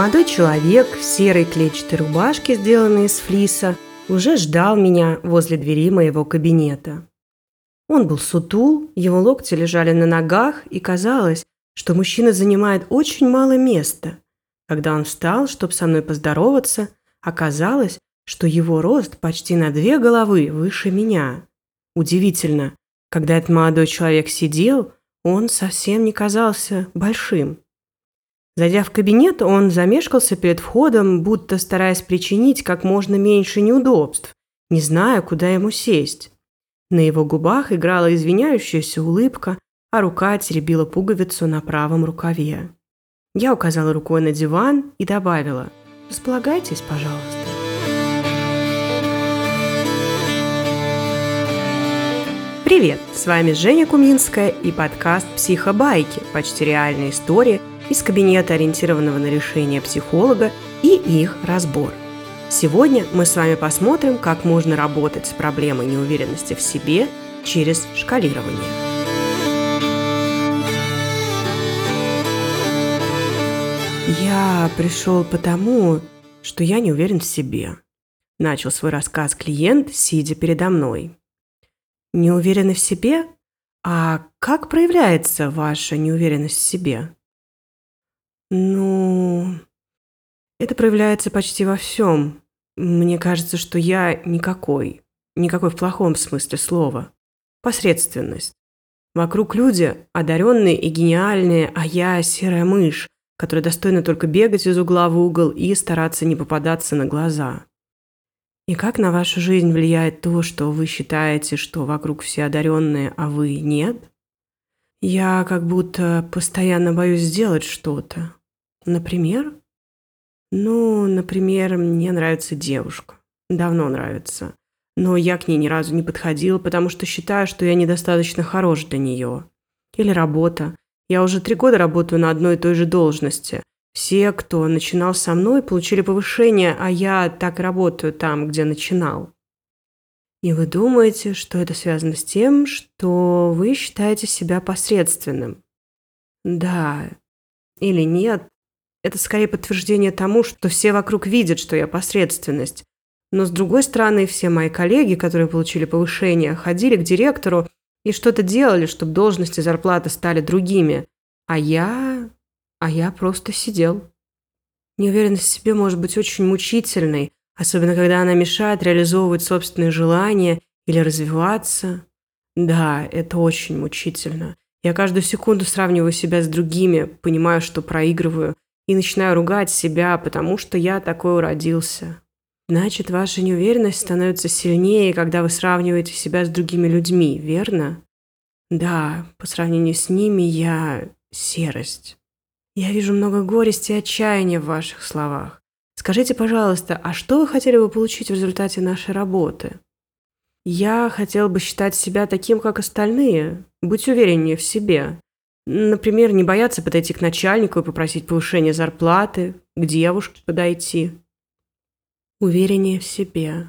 Молодой человек в серой клетчатой рубашке, сделанной из флиса, уже ждал меня возле двери моего кабинета. Он был сутул, его локти лежали на ногах, и казалось, что мужчина занимает очень мало места. Когда он встал, чтобы со мной поздороваться, оказалось, что его рост почти на две головы выше меня. Удивительно, когда этот молодой человек сидел, он совсем не казался большим. Зайдя в кабинет, он замешкался перед входом, будто стараясь причинить как можно меньше неудобств, не зная, куда ему сесть. На его губах играла извиняющаяся улыбка, а рука теребила пуговицу на правом рукаве. Я указала рукой на диван и добавила «Располагайтесь, пожалуйста». Привет! С вами Женя Куминская и подкаст «Психобайки. Почти реальные истории» из кабинета, ориентированного на решение психолога, и их разбор. Сегодня мы с вами посмотрим, как можно работать с проблемой неуверенности в себе через шкалирование. Я пришел потому, что я не уверен в себе. Начал свой рассказ клиент, сидя передо мной. Не уверены в себе? А как проявляется ваша неуверенность в себе? Ну, это проявляется почти во всем. Мне кажется, что я никакой. Никакой в плохом смысле слова. Посредственность. Вокруг люди одаренные и гениальные, а я серая мышь, которая достойна только бегать из угла в угол и стараться не попадаться на глаза. И как на вашу жизнь влияет то, что вы считаете, что вокруг все одаренные, а вы нет? Я как будто постоянно боюсь сделать что-то. Например? Ну, например, мне нравится девушка. Давно нравится. Но я к ней ни разу не подходил, потому что считаю, что я недостаточно хорош для нее. Или работа. Я уже три года работаю на одной и той же должности. Все, кто начинал со мной, получили повышение, а я так работаю там, где начинал. И вы думаете, что это связано с тем, что вы считаете себя посредственным? Да. Или нет, это скорее подтверждение тому, что все вокруг видят, что я посредственность. Но с другой стороны, все мои коллеги, которые получили повышение, ходили к директору и что-то делали, чтобы должности и зарплаты стали другими. А я... а я просто сидел. Неуверенность в себе может быть очень мучительной, особенно когда она мешает реализовывать собственные желания или развиваться. Да, это очень мучительно. Я каждую секунду сравниваю себя с другими, понимаю, что проигрываю, и начинаю ругать себя, потому что я такой уродился. Значит, ваша неуверенность становится сильнее, когда вы сравниваете себя с другими людьми, верно? Да, по сравнению с ними я серость. Я вижу много горести и отчаяния в ваших словах. Скажите, пожалуйста, а что вы хотели бы получить в результате нашей работы? Я хотел бы считать себя таким, как остальные, быть увереннее в себе, Например, не бояться подойти к начальнику и попросить повышения зарплаты, к девушке подойти. Увереннее в себе.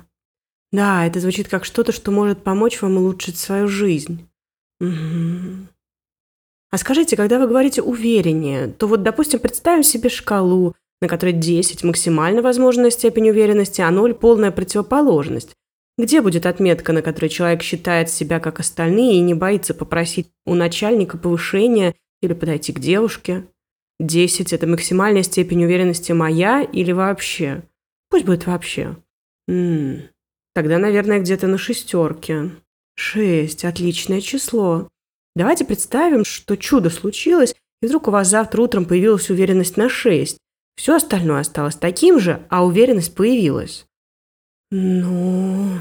Да, это звучит как что-то, что может помочь вам улучшить свою жизнь. Угу. А скажите, когда вы говорите «увереннее», то вот, допустим, представим себе шкалу, на которой 10 – максимально возможная степень уверенности, а 0 – полная противоположность. Где будет отметка, на которой человек считает себя как остальные и не боится попросить у начальника повышения или подойти к девушке? Десять – это максимальная степень уверенности моя или вообще? Пусть будет вообще. М-м, тогда, наверное, где-то на шестерке. Шесть – отличное число. Давайте представим, что чудо случилось, и вдруг у вас завтра утром появилась уверенность на шесть. Все остальное осталось таким же, а уверенность появилась. Ну,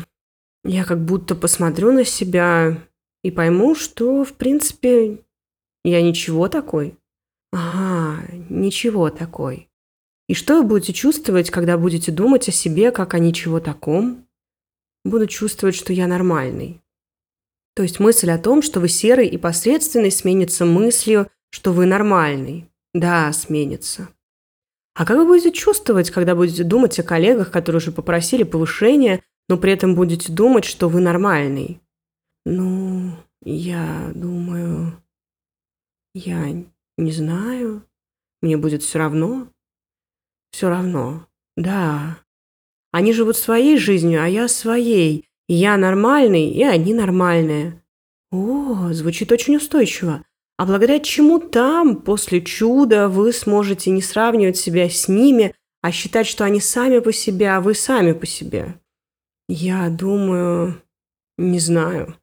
я как будто посмотрю на себя и пойму, что, в принципе, я ничего такой. Ага, ничего такой. И что вы будете чувствовать, когда будете думать о себе как о ничего таком? Буду чувствовать, что я нормальный. То есть мысль о том, что вы серый и посредственный, сменится мыслью, что вы нормальный. Да, сменится. А как вы будете чувствовать, когда будете думать о коллегах, которые уже попросили повышения, но при этом будете думать, что вы нормальный? Ну, я думаю... Я не знаю. Мне будет все равно. все равно. Да. Они живут своей жизнью, а я своей. Я нормальный, и они нормальные. О, звучит очень устойчиво. А благодаря чему там, после чуда, вы сможете не сравнивать себя с ними, а считать, что они сами по себе, а вы сами по себе? Я думаю... Не знаю.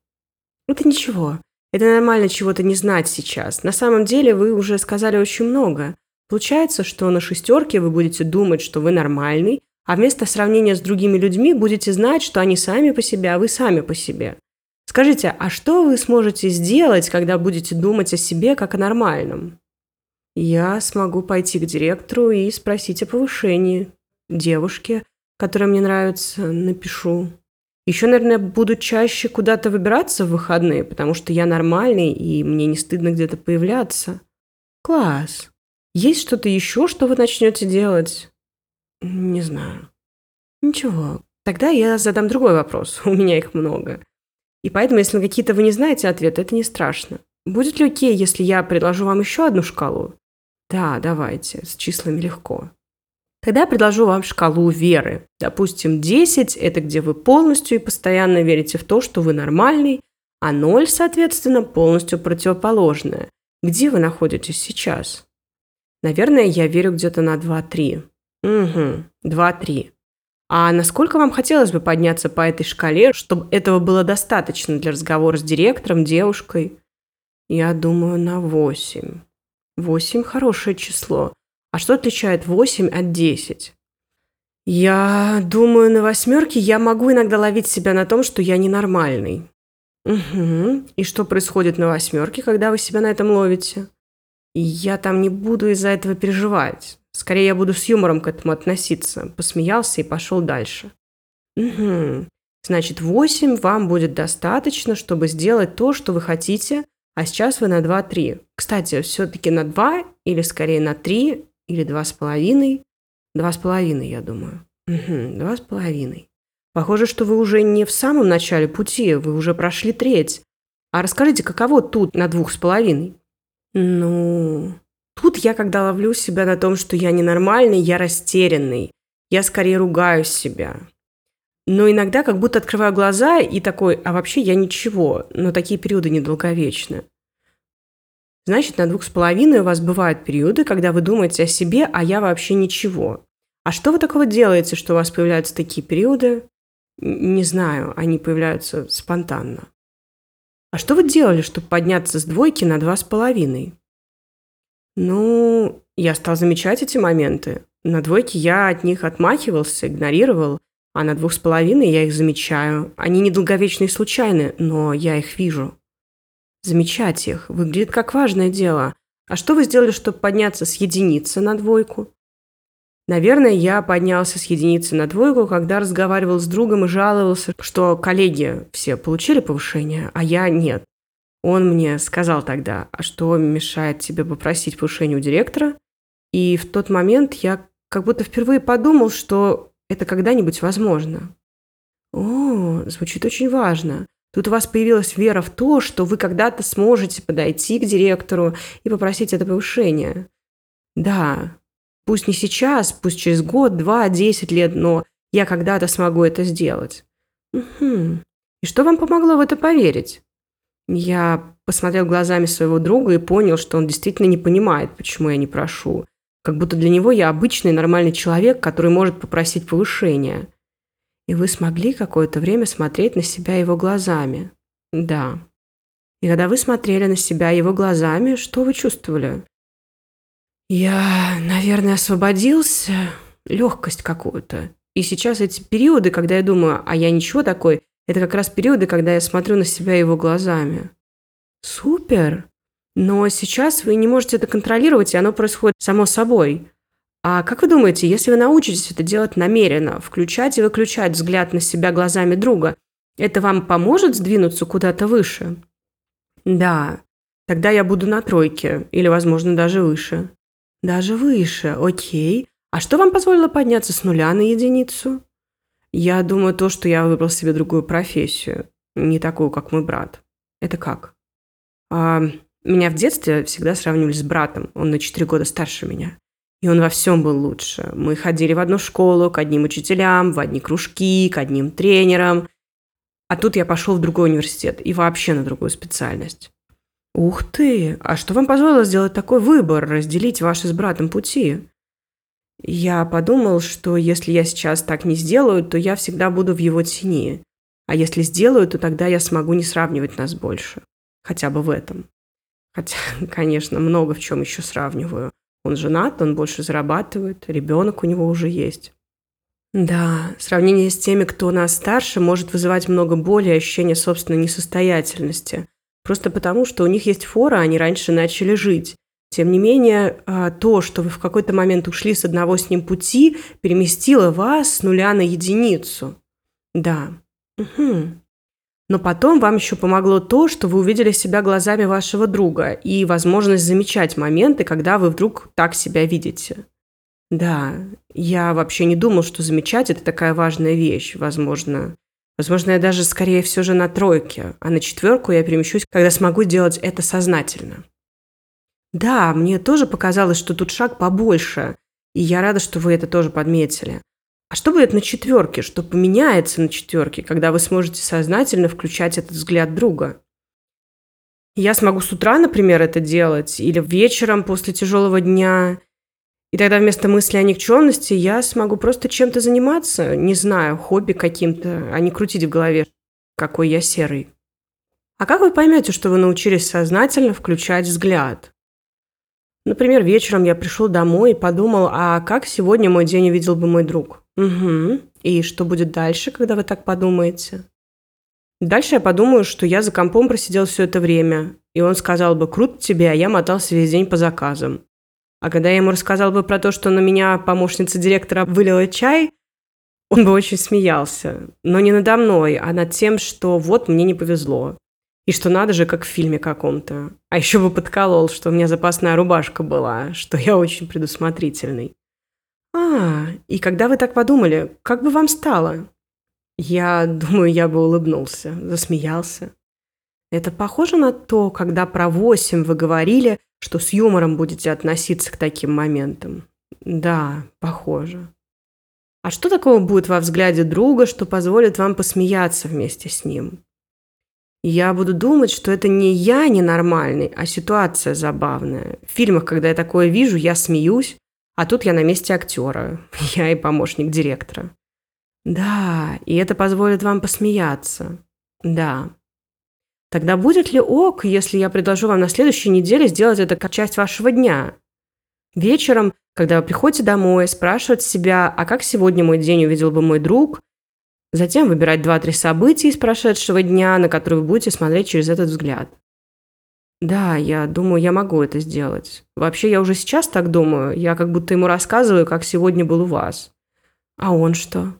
Это ничего. Это нормально чего-то не знать сейчас. На самом деле вы уже сказали очень много. Получается, что на шестерке вы будете думать, что вы нормальный, а вместо сравнения с другими людьми будете знать, что они сами по себе, а вы сами по себе. Скажите, а что вы сможете сделать, когда будете думать о себе как о нормальном? Я смогу пойти к директору и спросить о повышении. Девушке, которая мне нравится, напишу. Еще, наверное, буду чаще куда-то выбираться в выходные, потому что я нормальный, и мне не стыдно где-то появляться. Класс. Есть что-то еще, что вы начнете делать? Не знаю. Ничего. Тогда я задам другой вопрос. У меня их много. И поэтому, если на какие-то вы не знаете ответ, это не страшно. Будет ли окей, если я предложу вам еще одну шкалу? Да, давайте. С числами легко. Тогда я предложу вам шкалу веры. Допустим, 10 – это где вы полностью и постоянно верите в то, что вы нормальный, а 0, соответственно, полностью противоположное. Где вы находитесь сейчас? Наверное, я верю где-то на 2-3. Угу, 2-3. А насколько вам хотелось бы подняться по этой шкале, чтобы этого было достаточно для разговора с директором, девушкой? Я думаю, на 8. 8 – хорошее число. А что отличает 8 от 10? Я думаю, на восьмерке я могу иногда ловить себя на том, что я ненормальный. Угу. И что происходит на восьмерке, когда вы себя на этом ловите? И я там не буду из-за этого переживать. Скорее, я буду с юмором к этому относиться. Посмеялся и пошел дальше. Угу. Значит, 8 вам будет достаточно, чтобы сделать то, что вы хотите, а сейчас вы на 2-3. Кстати, все-таки на 2 или скорее на 3 или два с половиной. Два с половиной, я думаю. Угу, два с половиной. Похоже, что вы уже не в самом начале пути, вы уже прошли треть. А расскажите, каково тут на двух с половиной? Ну, тут я, когда ловлю себя на том, что я ненормальный, я растерянный. Я скорее ругаю себя. Но иногда как будто открываю глаза и такой, а вообще я ничего, но такие периоды недолговечны. Значит, на двух с половиной у вас бывают периоды, когда вы думаете о себе, а я вообще ничего. А что вы такого делаете, что у вас появляются такие периоды? Не знаю, они появляются спонтанно. А что вы делали, чтобы подняться с двойки на два с половиной? Ну, я стал замечать эти моменты. На двойке я от них отмахивался, игнорировал, а на двух с половиной я их замечаю. Они недолговечные и случайны, но я их вижу. Замечать их выглядит как важное дело. А что вы сделали, чтобы подняться с единицы на двойку? Наверное, я поднялся с единицы на двойку, когда разговаривал с другом и жаловался, что коллеги все получили повышение, а я нет. Он мне сказал тогда, а что мешает тебе попросить повышение у директора? И в тот момент я как будто впервые подумал, что это когда-нибудь возможно. О, звучит очень важно. Тут у вас появилась вера в то, что вы когда-то сможете подойти к директору и попросить это повышение. Да, пусть не сейчас, пусть через год, два, десять лет, но я когда-то смогу это сделать. Угу. И что вам помогло в это поверить? Я посмотрел глазами своего друга и понял, что он действительно не понимает, почему я не прошу. Как будто для него я обычный нормальный человек, который может попросить повышения. И вы смогли какое-то время смотреть на себя его глазами. Да. И когда вы смотрели на себя его глазами, что вы чувствовали? Я, наверное, освободился. Легкость какую-то. И сейчас эти периоды, когда я думаю, а я ничего такой, это как раз периоды, когда я смотрю на себя его глазами. Супер! Но сейчас вы не можете это контролировать, и оно происходит само собой. А как вы думаете, если вы научитесь это делать намеренно, включать и выключать взгляд на себя глазами друга, это вам поможет сдвинуться куда-то выше? Да, тогда я буду на тройке, или, возможно, даже выше. Даже выше, окей. А что вам позволило подняться с нуля на единицу? Я думаю, то, что я выбрал себе другую профессию, не такую, как мой брат. Это как? А, меня в детстве всегда сравнивали с братом, он на 4 года старше меня. И он во всем был лучше. Мы ходили в одну школу, к одним учителям, в одни кружки, к одним тренерам. А тут я пошел в другой университет и вообще на другую специальность. Ух ты! А что вам позволило сделать такой выбор, разделить ваши с братом пути? Я подумал, что если я сейчас так не сделаю, то я всегда буду в его тени. А если сделаю, то тогда я смогу не сравнивать нас больше. Хотя бы в этом. Хотя, конечно, много в чем еще сравниваю. Он женат, он больше зарабатывает, ребенок у него уже есть. Да, сравнение с теми, кто нас старше, может вызывать много боли и ощущения собственной несостоятельности. Просто потому, что у них есть фора, они раньше начали жить. Тем не менее, а, то, что вы в какой-то момент ушли с одного с ним пути, переместило вас с нуля на единицу. Да. Угу. Но потом вам еще помогло то, что вы увидели себя глазами вашего друга и возможность замечать моменты, когда вы вдруг так себя видите. Да, я вообще не думал, что замечать – это такая важная вещь, возможно. Возможно, я даже скорее все же на тройке, а на четверку я перемещусь, когда смогу делать это сознательно. Да, мне тоже показалось, что тут шаг побольше, и я рада, что вы это тоже подметили. А что будет на четверке? Что поменяется на четверке, когда вы сможете сознательно включать этот взгляд друга? Я смогу с утра, например, это делать, или вечером после тяжелого дня. И тогда вместо мысли о никчемности я смогу просто чем-то заниматься, не знаю, хобби каким-то, а не крутить в голове, какой я серый. А как вы поймете, что вы научились сознательно включать взгляд? Например, вечером я пришел домой и подумал, а как сегодня мой день увидел бы мой друг? Угу. И что будет дальше, когда вы так подумаете? Дальше я подумаю, что я за компом просидел все это время, и он сказал бы «Круто тебе», а я мотался весь день по заказам. А когда я ему рассказал бы про то, что на меня помощница директора вылила чай, он бы очень смеялся. Но не надо мной, а над тем, что вот мне не повезло. И что надо же, как в фильме каком-то. А еще бы подколол, что у меня запасная рубашка была, что я очень предусмотрительный. А, и когда вы так подумали, как бы вам стало? Я думаю, я бы улыбнулся, засмеялся. Это похоже на то, когда про восемь вы говорили, что с юмором будете относиться к таким моментам. Да, похоже. А что такого будет во взгляде друга, что позволит вам посмеяться вместе с ним? я буду думать, что это не я ненормальный, а ситуация забавная. В фильмах, когда я такое вижу, я смеюсь, а тут я на месте актера. Я и помощник директора. Да, и это позволит вам посмеяться. Да. Тогда будет ли ок, если я предложу вам на следующей неделе сделать это как часть вашего дня? Вечером, когда вы приходите домой, спрашивать себя, а как сегодня мой день увидел бы мой друг, Затем выбирать 2-3 события из прошедшего дня, на которые вы будете смотреть через этот взгляд. Да, я думаю, я могу это сделать. Вообще, я уже сейчас так думаю. Я как будто ему рассказываю, как сегодня был у вас. А он что?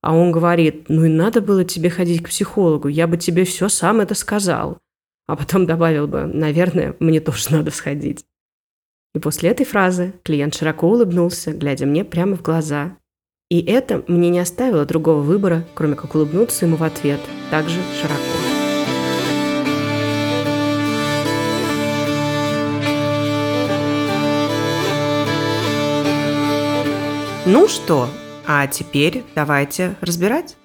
А он говорит, ну и надо было тебе ходить к психологу, я бы тебе все сам это сказал. А потом добавил бы, наверное, мне тоже надо сходить. И после этой фразы клиент широко улыбнулся, глядя мне прямо в глаза, и это мне не оставило другого выбора, кроме как улыбнуться ему в ответ, также широко. Ну что, а теперь давайте разбирать.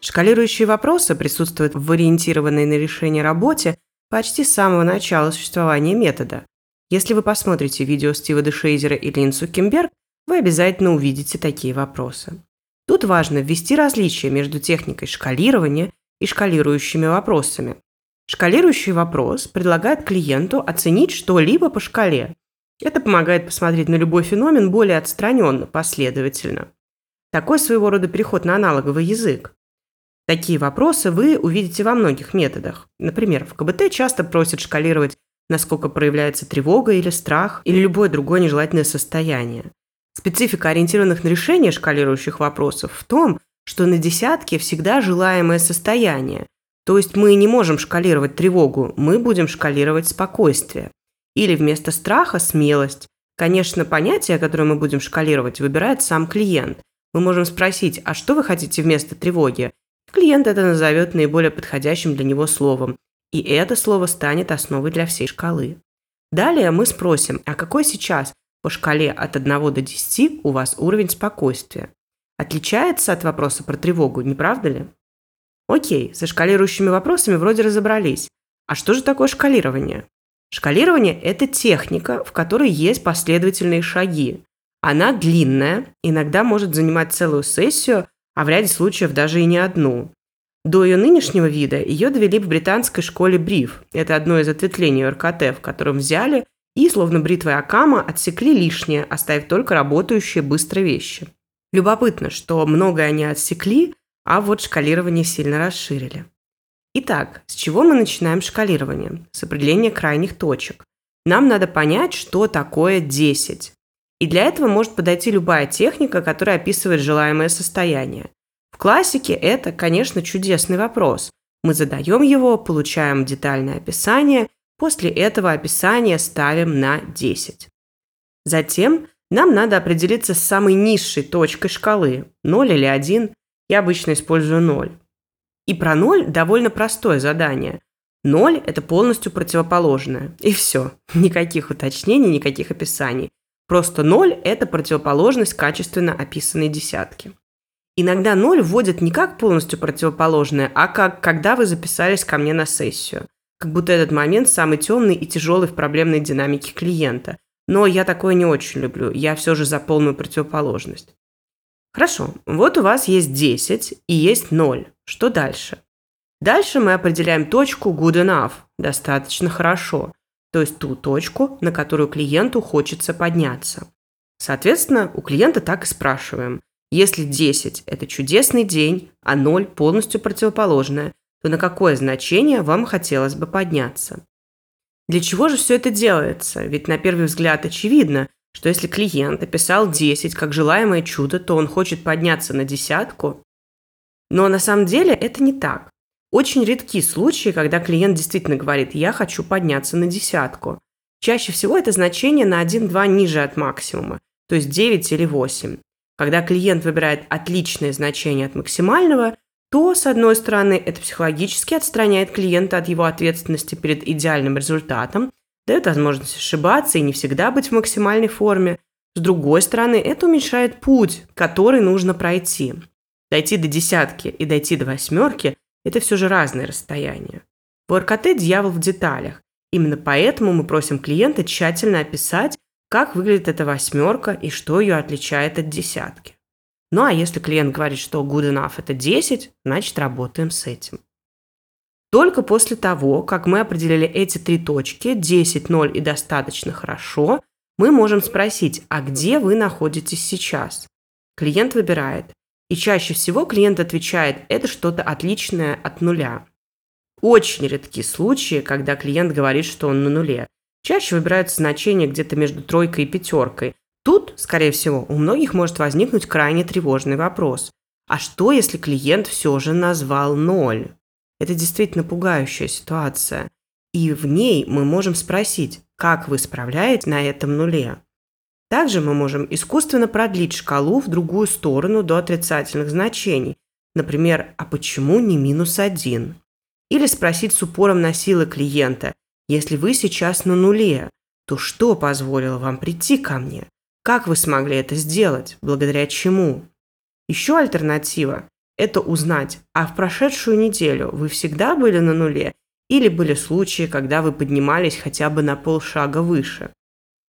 Шкалирующие вопросы присутствуют в ориентированной на решение работе почти с самого начала существования метода. Если вы посмотрите видео Стива Дешейзера и Лин Цукенберг, вы обязательно увидите такие вопросы. Тут важно ввести различие между техникой шкалирования и шкалирующими вопросами. Шкалирующий вопрос предлагает клиенту оценить что-либо по шкале. Это помогает посмотреть на любой феномен более отстраненно, последовательно. Такой своего рода переход на аналоговый язык. Такие вопросы вы увидите во многих методах. Например, в КБТ часто просят шкалировать, насколько проявляется тревога или страх, или любое другое нежелательное состояние. Специфика ориентированных на решение шкалирующих вопросов в том, что на десятке всегда желаемое состояние. То есть мы не можем шкалировать тревогу, мы будем шкалировать спокойствие. Или вместо страха – смелость. Конечно, понятие, которое мы будем шкалировать, выбирает сам клиент. Мы можем спросить, а что вы хотите вместо тревоги? Клиент это назовет наиболее подходящим для него словом. И это слово станет основой для всей шкалы. Далее мы спросим, а какой сейчас По шкале от 1 до 10 у вас уровень спокойствия. Отличается от вопроса про тревогу, не правда ли? Окей, со шкалирующими вопросами вроде разобрались. А что же такое шкалирование? Шкалирование – это техника, в которой есть последовательные шаги. Она длинная, иногда может занимать целую сессию, а в ряде случаев даже и не одну. До ее нынешнего вида ее довели в британской школе Бриф. Это одно из ответвлений РКТ, в котором взяли и, словно бритвой Акама, отсекли лишнее, оставив только работающие быстро вещи. Любопытно, что многое они отсекли, а вот шкалирование сильно расширили. Итак, с чего мы начинаем шкалирование? С определения крайних точек. Нам надо понять, что такое 10. И для этого может подойти любая техника, которая описывает желаемое состояние классике это, конечно, чудесный вопрос. Мы задаем его, получаем детальное описание, после этого описание ставим на 10. Затем нам надо определиться с самой низшей точкой шкалы, 0 или 1, я обычно использую 0. И про 0 довольно простое задание. 0 – это полностью противоположное. И все. Никаких уточнений, никаких описаний. Просто 0 – это противоположность качественно описанной десятки. Иногда ноль вводят не как полностью противоположное, а как когда вы записались ко мне на сессию. Как будто этот момент самый темный и тяжелый в проблемной динамике клиента. Но я такое не очень люблю, я все же за полную противоположность. Хорошо, вот у вас есть 10 и есть 0. Что дальше? Дальше мы определяем точку good enough, достаточно хорошо, то есть ту точку, на которую клиенту хочется подняться. Соответственно, у клиента так и спрашиваем. Если 10 – это чудесный день, а 0 – полностью противоположное, то на какое значение вам хотелось бы подняться? Для чего же все это делается? Ведь на первый взгляд очевидно, что если клиент описал 10 как желаемое чудо, то он хочет подняться на десятку. Но на самом деле это не так. Очень редки случаи, когда клиент действительно говорит «я хочу подняться на десятку». Чаще всего это значение на 1-2 ниже от максимума, то есть 9 или 8. Когда клиент выбирает отличное значение от максимального, то, с одной стороны, это психологически отстраняет клиента от его ответственности перед идеальным результатом, дает возможность ошибаться и не всегда быть в максимальной форме. С другой стороны, это уменьшает путь, который нужно пройти. Дойти до десятки и дойти до восьмерки – это все же разные расстояния. В РКТ дьявол в деталях. Именно поэтому мы просим клиента тщательно описать, как выглядит эта восьмерка и что ее отличает от десятки. Ну а если клиент говорит, что good enough это 10, значит работаем с этим. Только после того, как мы определили эти три точки, 10, 0 и достаточно хорошо, мы можем спросить, а где вы находитесь сейчас? Клиент выбирает. И чаще всего клиент отвечает, это что-то отличное от нуля. Очень редки случаи, когда клиент говорит, что он на нуле. Чаще выбираются значения где-то между тройкой и пятеркой. Тут, скорее всего, у многих может возникнуть крайне тревожный вопрос. А что, если клиент все же назвал ноль? Это действительно пугающая ситуация. И в ней мы можем спросить, как вы справляетесь на этом нуле. Также мы можем искусственно продлить шкалу в другую сторону до отрицательных значений. Например, а почему не минус один? Или спросить с упором на силы клиента, если вы сейчас на нуле, то что позволило вам прийти ко мне? Как вы смогли это сделать? Благодаря чему? Еще альтернатива – это узнать, а в прошедшую неделю вы всегда были на нуле или были случаи, когда вы поднимались хотя бы на полшага выше?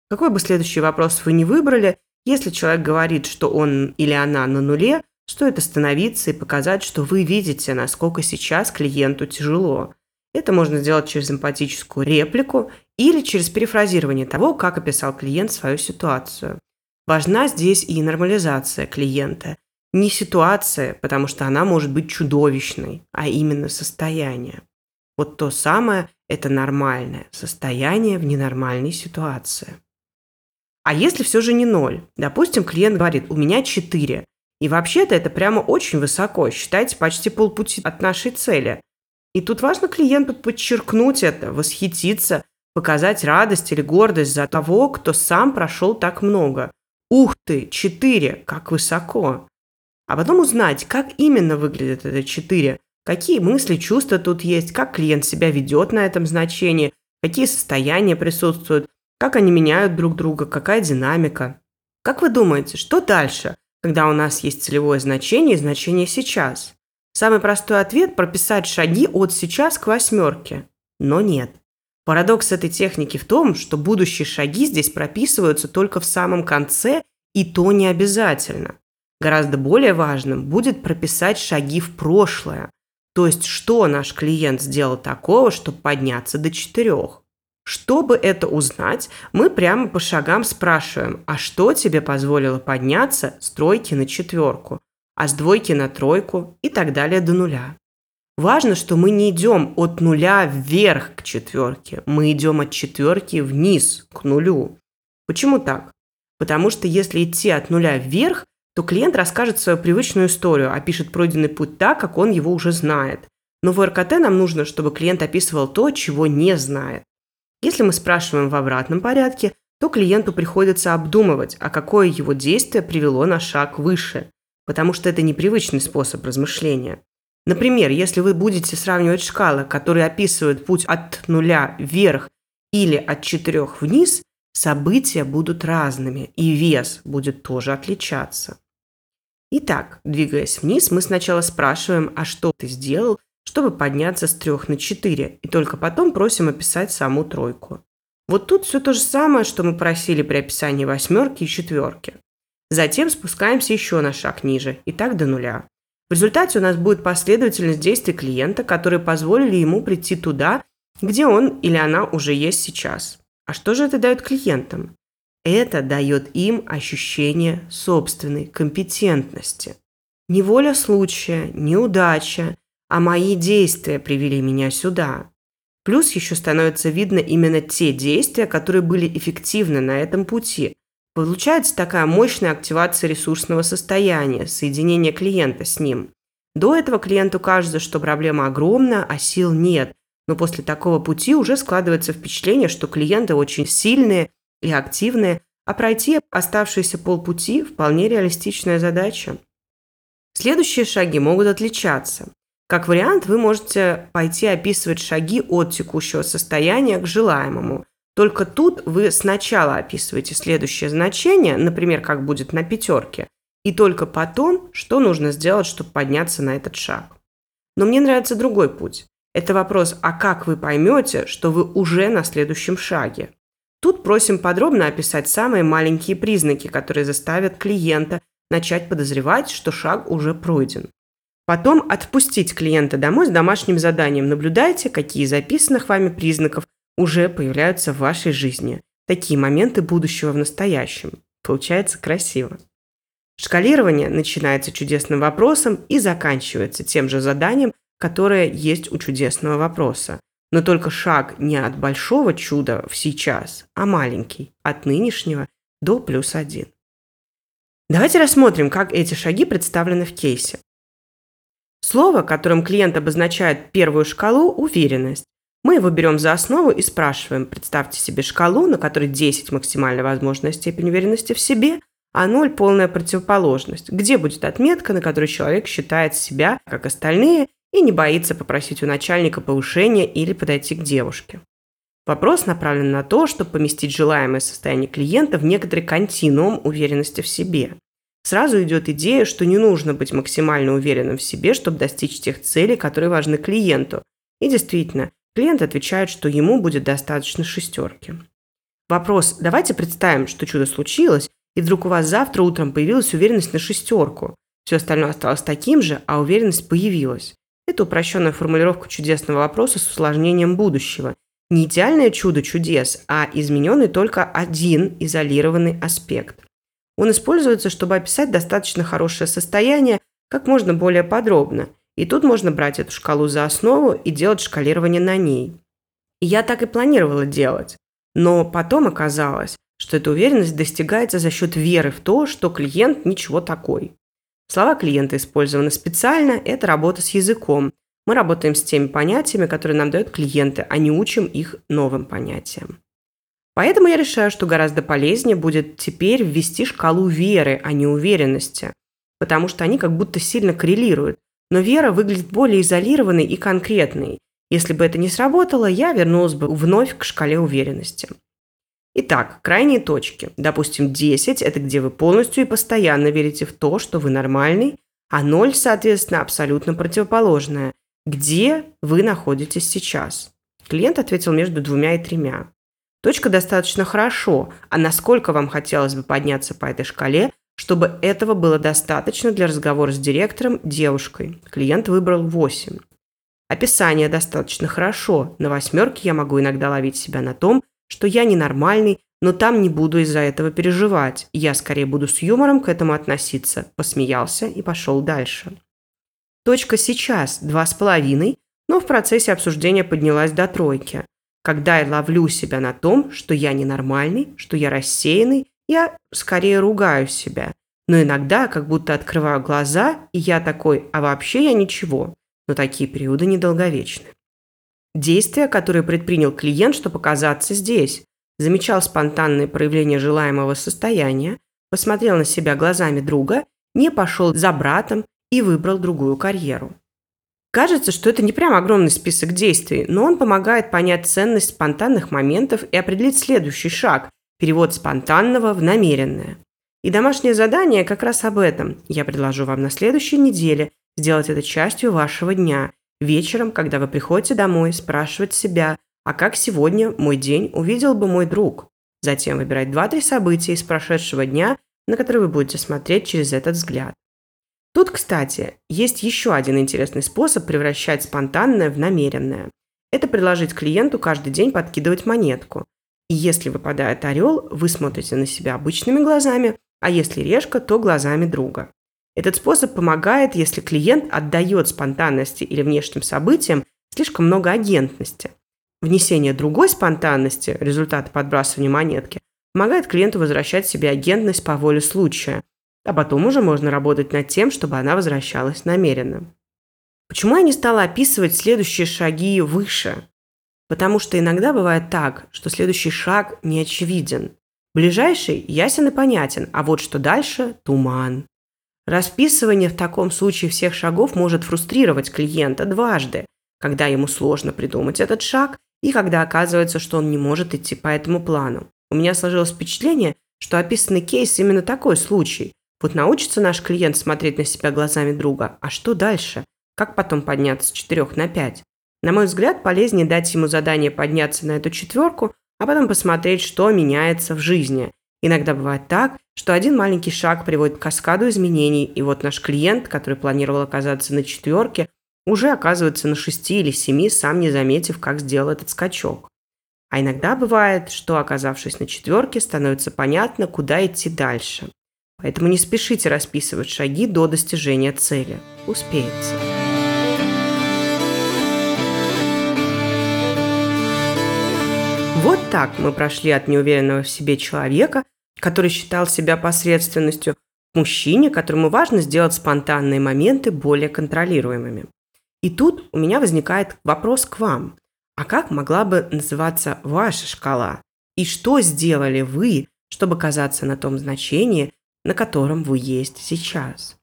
Какой бы следующий вопрос вы не выбрали, если человек говорит, что он или она на нуле, стоит остановиться и показать, что вы видите, насколько сейчас клиенту тяжело – это можно сделать через эмпатическую реплику или через перефразирование того, как описал клиент свою ситуацию. Важна здесь и нормализация клиента. Не ситуация, потому что она может быть чудовищной, а именно состояние. Вот то самое – это нормальное состояние в ненормальной ситуации. А если все же не ноль? Допустим, клиент говорит, у меня 4. И вообще-то это прямо очень высоко, считайте почти полпути от нашей цели. И тут важно клиенту подчеркнуть это, восхититься, показать радость или гордость за того, кто сам прошел так много. Ух ты, четыре, как высоко. А потом узнать, как именно выглядит это четыре, какие мысли, чувства тут есть, как клиент себя ведет на этом значении, какие состояния присутствуют. Как они меняют друг друга, какая динамика. Как вы думаете, что дальше, когда у нас есть целевое значение и значение сейчас? Самый простой ответ – прописать шаги от сейчас к восьмерке. Но нет. Парадокс этой техники в том, что будущие шаги здесь прописываются только в самом конце, и то не обязательно. Гораздо более важным будет прописать шаги в прошлое. То есть, что наш клиент сделал такого, чтобы подняться до четырех. Чтобы это узнать, мы прямо по шагам спрашиваем, а что тебе позволило подняться с тройки на четверку, а с двойки на тройку и так далее до нуля. Важно, что мы не идем от нуля вверх к четверке, мы идем от четверки вниз к нулю. Почему так? Потому что если идти от нуля вверх, то клиент расскажет свою привычную историю, опишет пройденный путь так, как он его уже знает. Но в РКТ нам нужно, чтобы клиент описывал то, чего не знает. Если мы спрашиваем в обратном порядке, то клиенту приходится обдумывать, а какое его действие привело на шаг выше, потому что это непривычный способ размышления. Например, если вы будете сравнивать шкалы, которые описывают путь от нуля вверх или от четырех вниз, события будут разными, и вес будет тоже отличаться. Итак, двигаясь вниз, мы сначала спрашиваем, а что ты сделал, чтобы подняться с трех на четыре, и только потом просим описать саму тройку. Вот тут все то же самое, что мы просили при описании восьмерки и четверки. Затем спускаемся еще на шаг ниже, и так до нуля. В результате у нас будет последовательность действий клиента, которые позволили ему прийти туда, где он или она уже есть сейчас. А что же это дает клиентам? Это дает им ощущение собственной компетентности. Не воля случая, не удача, а мои действия привели меня сюда. Плюс еще становится видно именно те действия, которые были эффективны на этом пути. Получается такая мощная активация ресурсного состояния, соединение клиента с ним. До этого клиенту кажется, что проблема огромна, а сил нет. Но после такого пути уже складывается впечатление, что клиенты очень сильные и активные, а пройти оставшиеся полпути – вполне реалистичная задача. Следующие шаги могут отличаться. Как вариант, вы можете пойти описывать шаги от текущего состояния к желаемому. Только тут вы сначала описываете следующее значение, например, как будет на пятерке, и только потом, что нужно сделать, чтобы подняться на этот шаг. Но мне нравится другой путь. Это вопрос, а как вы поймете, что вы уже на следующем шаге? Тут просим подробно описать самые маленькие признаки, которые заставят клиента начать подозревать, что шаг уже пройден. Потом отпустить клиента домой с домашним заданием. Наблюдайте, какие записанных вами признаков уже появляются в вашей жизни. Такие моменты будущего в настоящем. Получается красиво. Шкалирование начинается чудесным вопросом и заканчивается тем же заданием, которое есть у чудесного вопроса. Но только шаг не от большого чуда в сейчас, а маленький, от нынешнего до плюс один. Давайте рассмотрим, как эти шаги представлены в кейсе. Слово, которым клиент обозначает первую шкалу – уверенность. Мы его берем за основу и спрашиваем, представьте себе шкалу, на которой 10 – максимально возможная степень уверенности в себе, а 0 – полная противоположность. Где будет отметка, на которой человек считает себя, как остальные, и не боится попросить у начальника повышения или подойти к девушке. Вопрос направлен на то, чтобы поместить желаемое состояние клиента в некоторый континуум уверенности в себе. Сразу идет идея, что не нужно быть максимально уверенным в себе, чтобы достичь тех целей, которые важны клиенту. И действительно, клиент отвечает, что ему будет достаточно шестерки. Вопрос, давайте представим, что чудо случилось, и вдруг у вас завтра утром появилась уверенность на шестерку. Все остальное осталось таким же, а уверенность появилась. Это упрощенная формулировка чудесного вопроса с усложнением будущего. Не идеальное чудо чудес, а измененный только один изолированный аспект. Он используется, чтобы описать достаточно хорошее состояние как можно более подробно. И тут можно брать эту шкалу за основу и делать шкалирование на ней. Я так и планировала делать. Но потом оказалось, что эта уверенность достигается за счет веры в то, что клиент ничего такой. Слова клиента использованы специально, это работа с языком. Мы работаем с теми понятиями, которые нам дают клиенты, а не учим их новым понятиям. Поэтому я решаю, что гораздо полезнее будет теперь ввести шкалу веры, а не уверенности, потому что они как будто сильно коррелируют. Но вера выглядит более изолированной и конкретной. Если бы это не сработало, я вернулась бы вновь к шкале уверенности. Итак, крайние точки. Допустим, 10 – это где вы полностью и постоянно верите в то, что вы нормальный, а 0, соответственно, абсолютно противоположное. Где вы находитесь сейчас? Клиент ответил между двумя и тремя. Точка достаточно хорошо, а насколько вам хотелось бы подняться по этой шкале, чтобы этого было достаточно для разговора с директором девушкой? Клиент выбрал 8. Описание достаточно хорошо. На восьмерке я могу иногда ловить себя на том, что я ненормальный, но там не буду из-за этого переживать. Я скорее буду с юмором к этому относиться. Посмеялся и пошел дальше. Точка сейчас два с половиной, но в процессе обсуждения поднялась до тройки. Когда я ловлю себя на том, что я ненормальный, что я рассеянный, я скорее ругаю себя. Но иногда как будто открываю глаза, и я такой, а вообще я ничего. Но такие периоды недолговечны. Действия, которые предпринял клиент, чтобы оказаться здесь. Замечал спонтанные проявления желаемого состояния, посмотрел на себя глазами друга, не пошел за братом и выбрал другую карьеру. Кажется, что это не прям огромный список действий, но он помогает понять ценность спонтанных моментов и определить следующий шаг – перевод спонтанного в намеренное. И домашнее задание как раз об этом. Я предложу вам на следующей неделе сделать это частью вашего дня Вечером, когда вы приходите домой, спрашивать себя, а как сегодня мой день увидел бы мой друг? Затем выбирать 2-3 события из прошедшего дня, на которые вы будете смотреть через этот взгляд. Тут, кстати, есть еще один интересный способ превращать спонтанное в намеренное. Это предложить клиенту каждый день подкидывать монетку. И если выпадает орел, вы смотрите на себя обычными глазами, а если решка, то глазами друга. Этот способ помогает, если клиент отдает спонтанности или внешним событиям слишком много агентности. Внесение другой спонтанности, результат подбрасывания монетки, помогает клиенту возвращать себе агентность по воле случая, а потом уже можно работать над тем, чтобы она возвращалась намеренно. Почему я не стала описывать следующие шаги выше? Потому что иногда бывает так, что следующий шаг не очевиден. Ближайший ясен и понятен, а вот что дальше – туман. Расписывание в таком случае всех шагов может фрустрировать клиента дважды, когда ему сложно придумать этот шаг и когда оказывается, что он не может идти по этому плану. У меня сложилось впечатление, что описанный кейс именно такой случай. Вот научится наш клиент смотреть на себя глазами друга, а что дальше? Как потом подняться с 4 на 5? На мой взгляд, полезнее дать ему задание подняться на эту четверку, а потом посмотреть, что меняется в жизни, Иногда бывает так, что один маленький шаг приводит к каскаду изменений, и вот наш клиент, который планировал оказаться на четверке, уже оказывается на шести или семи, сам не заметив, как сделал этот скачок. А иногда бывает, что, оказавшись на четверке, становится понятно, куда идти дальше. Поэтому не спешите расписывать шаги до достижения цели. Успеется. Вот так мы прошли от неуверенного в себе человека, который считал себя посредственностью, к мужчине, которому важно сделать спонтанные моменты более контролируемыми. И тут у меня возникает вопрос к вам. А как могла бы называться ваша шкала? И что сделали вы, чтобы казаться на том значении, на котором вы есть сейчас?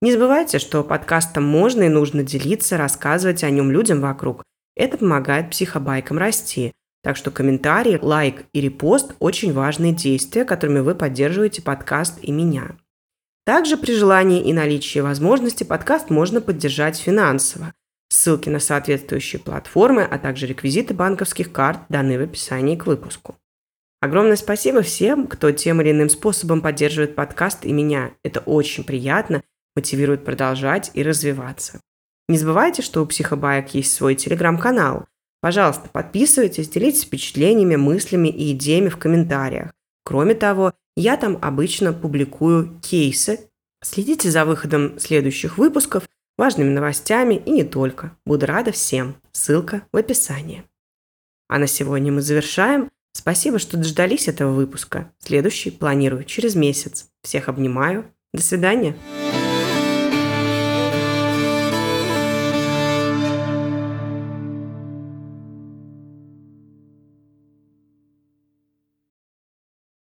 Не забывайте, что подкастом можно и нужно делиться, рассказывать о нем людям вокруг. Это помогает психобайкам расти – так что комментарий, лайк и репост – очень важные действия, которыми вы поддерживаете подкаст и меня. Также при желании и наличии возможности подкаст можно поддержать финансово. Ссылки на соответствующие платформы, а также реквизиты банковских карт даны в описании к выпуску. Огромное спасибо всем, кто тем или иным способом поддерживает подкаст и меня. Это очень приятно, мотивирует продолжать и развиваться. Не забывайте, что у Психобаек есть свой телеграм-канал – Пожалуйста, подписывайтесь, делитесь впечатлениями, мыслями и идеями в комментариях. Кроме того, я там обычно публикую кейсы. Следите за выходом следующих выпусков, важными новостями и не только. Буду рада всем. Ссылка в описании. А на сегодня мы завершаем. Спасибо, что дождались этого выпуска. Следующий планирую через месяц. Всех обнимаю. До свидания.